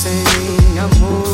sem amor.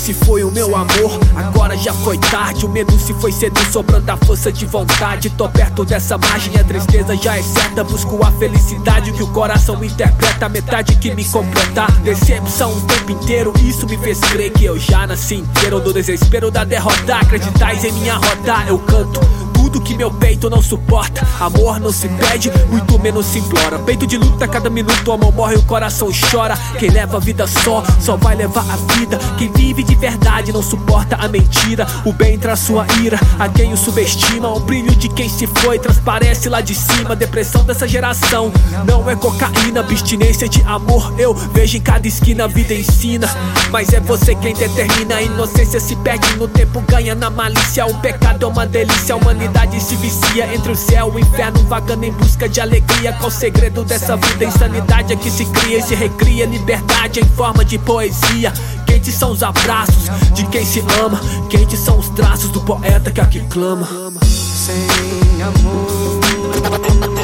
Se foi o meu amor, agora já foi tarde. O medo se foi cedo, sobrando a força de vontade. Tô perto dessa margem, a tristeza já é certa. Busco a felicidade que o coração interpreta. A metade que me completa. Decepção o tempo inteiro, isso me fez crer que eu já nasci inteiro. Do desespero da derrota, acreditais em minha roda. Eu canto tudo que meu peito não suporta. Amor não se pede, muito menos se implora. Peito de luta, cada minuto o amor morre, o coração chora. Quem leva a vida só, só vai levar a vida. Quem vive de verdade não suporta a mentira. O bem traz sua ira, a quem o subestima. O brilho de quem se foi transparece lá de cima. Depressão dessa geração não é cocaína, abstinência de amor. Eu vejo em cada esquina, a vida ensina. Mas é você quem determina. A inocência se perde no tempo, ganha na malícia. O pecado é uma delícia, a humanidade se vicia entre o céu e o inferno, vagando em busca de alegria. Qual o segredo dessa vida? Insanidade é que se cria e se recria. Liberdade em forma de poesia. Quentes são os abraços de quem se ama. Quentes são os traços do poeta que aqui clama. Sem amor,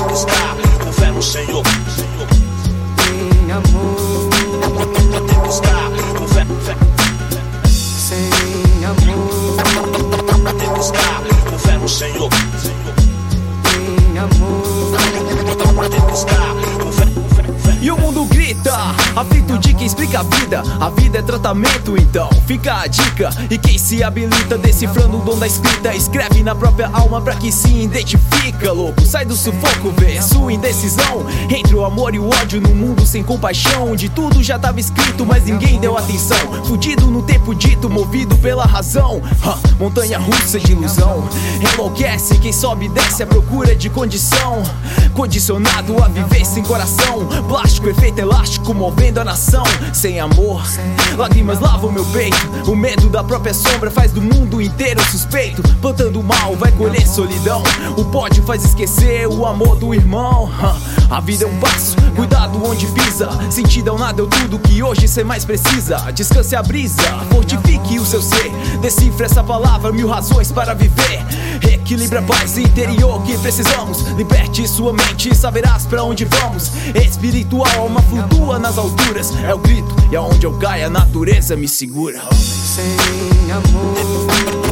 Buscar o fé no Senhor. Explica a vida. A vida é tratamento, então fica a dica. E quem se habilita decifrando o dom da escrita, escreve na própria alma pra que se identifica, louco. Sai do sufoco, vê sua indecisão. Entre o amor e o ódio num mundo sem compaixão. Onde tudo já tava escrito, mas ninguém deu atenção. Fudido no tempo dito, movido pela razão. Ha, montanha russa de ilusão. Enlouquece quem sobe e desce à procura de condição. Condicionado a viver sem coração. Plástico, efeito elástico, movendo a nação. Sem amor, lágrimas lavam meu peito. O medo da própria sombra faz do mundo inteiro suspeito. Plantando mal, vai colher solidão. O pódio faz esquecer o amor do irmão. A vida é um passo, cuidado onde pisa. Sentido ao nada é tudo que hoje cê mais precisa. Descanse a brisa, fortifique o seu ser. Decifre essa palavra, mil razões para viver. Equilibre a paz interior que precisamos. Liberte sua mente, saberás pra onde vamos. Espiritual, alma flutua nas alturas. É o grito, e aonde eu caio, a natureza me segura. sem amor,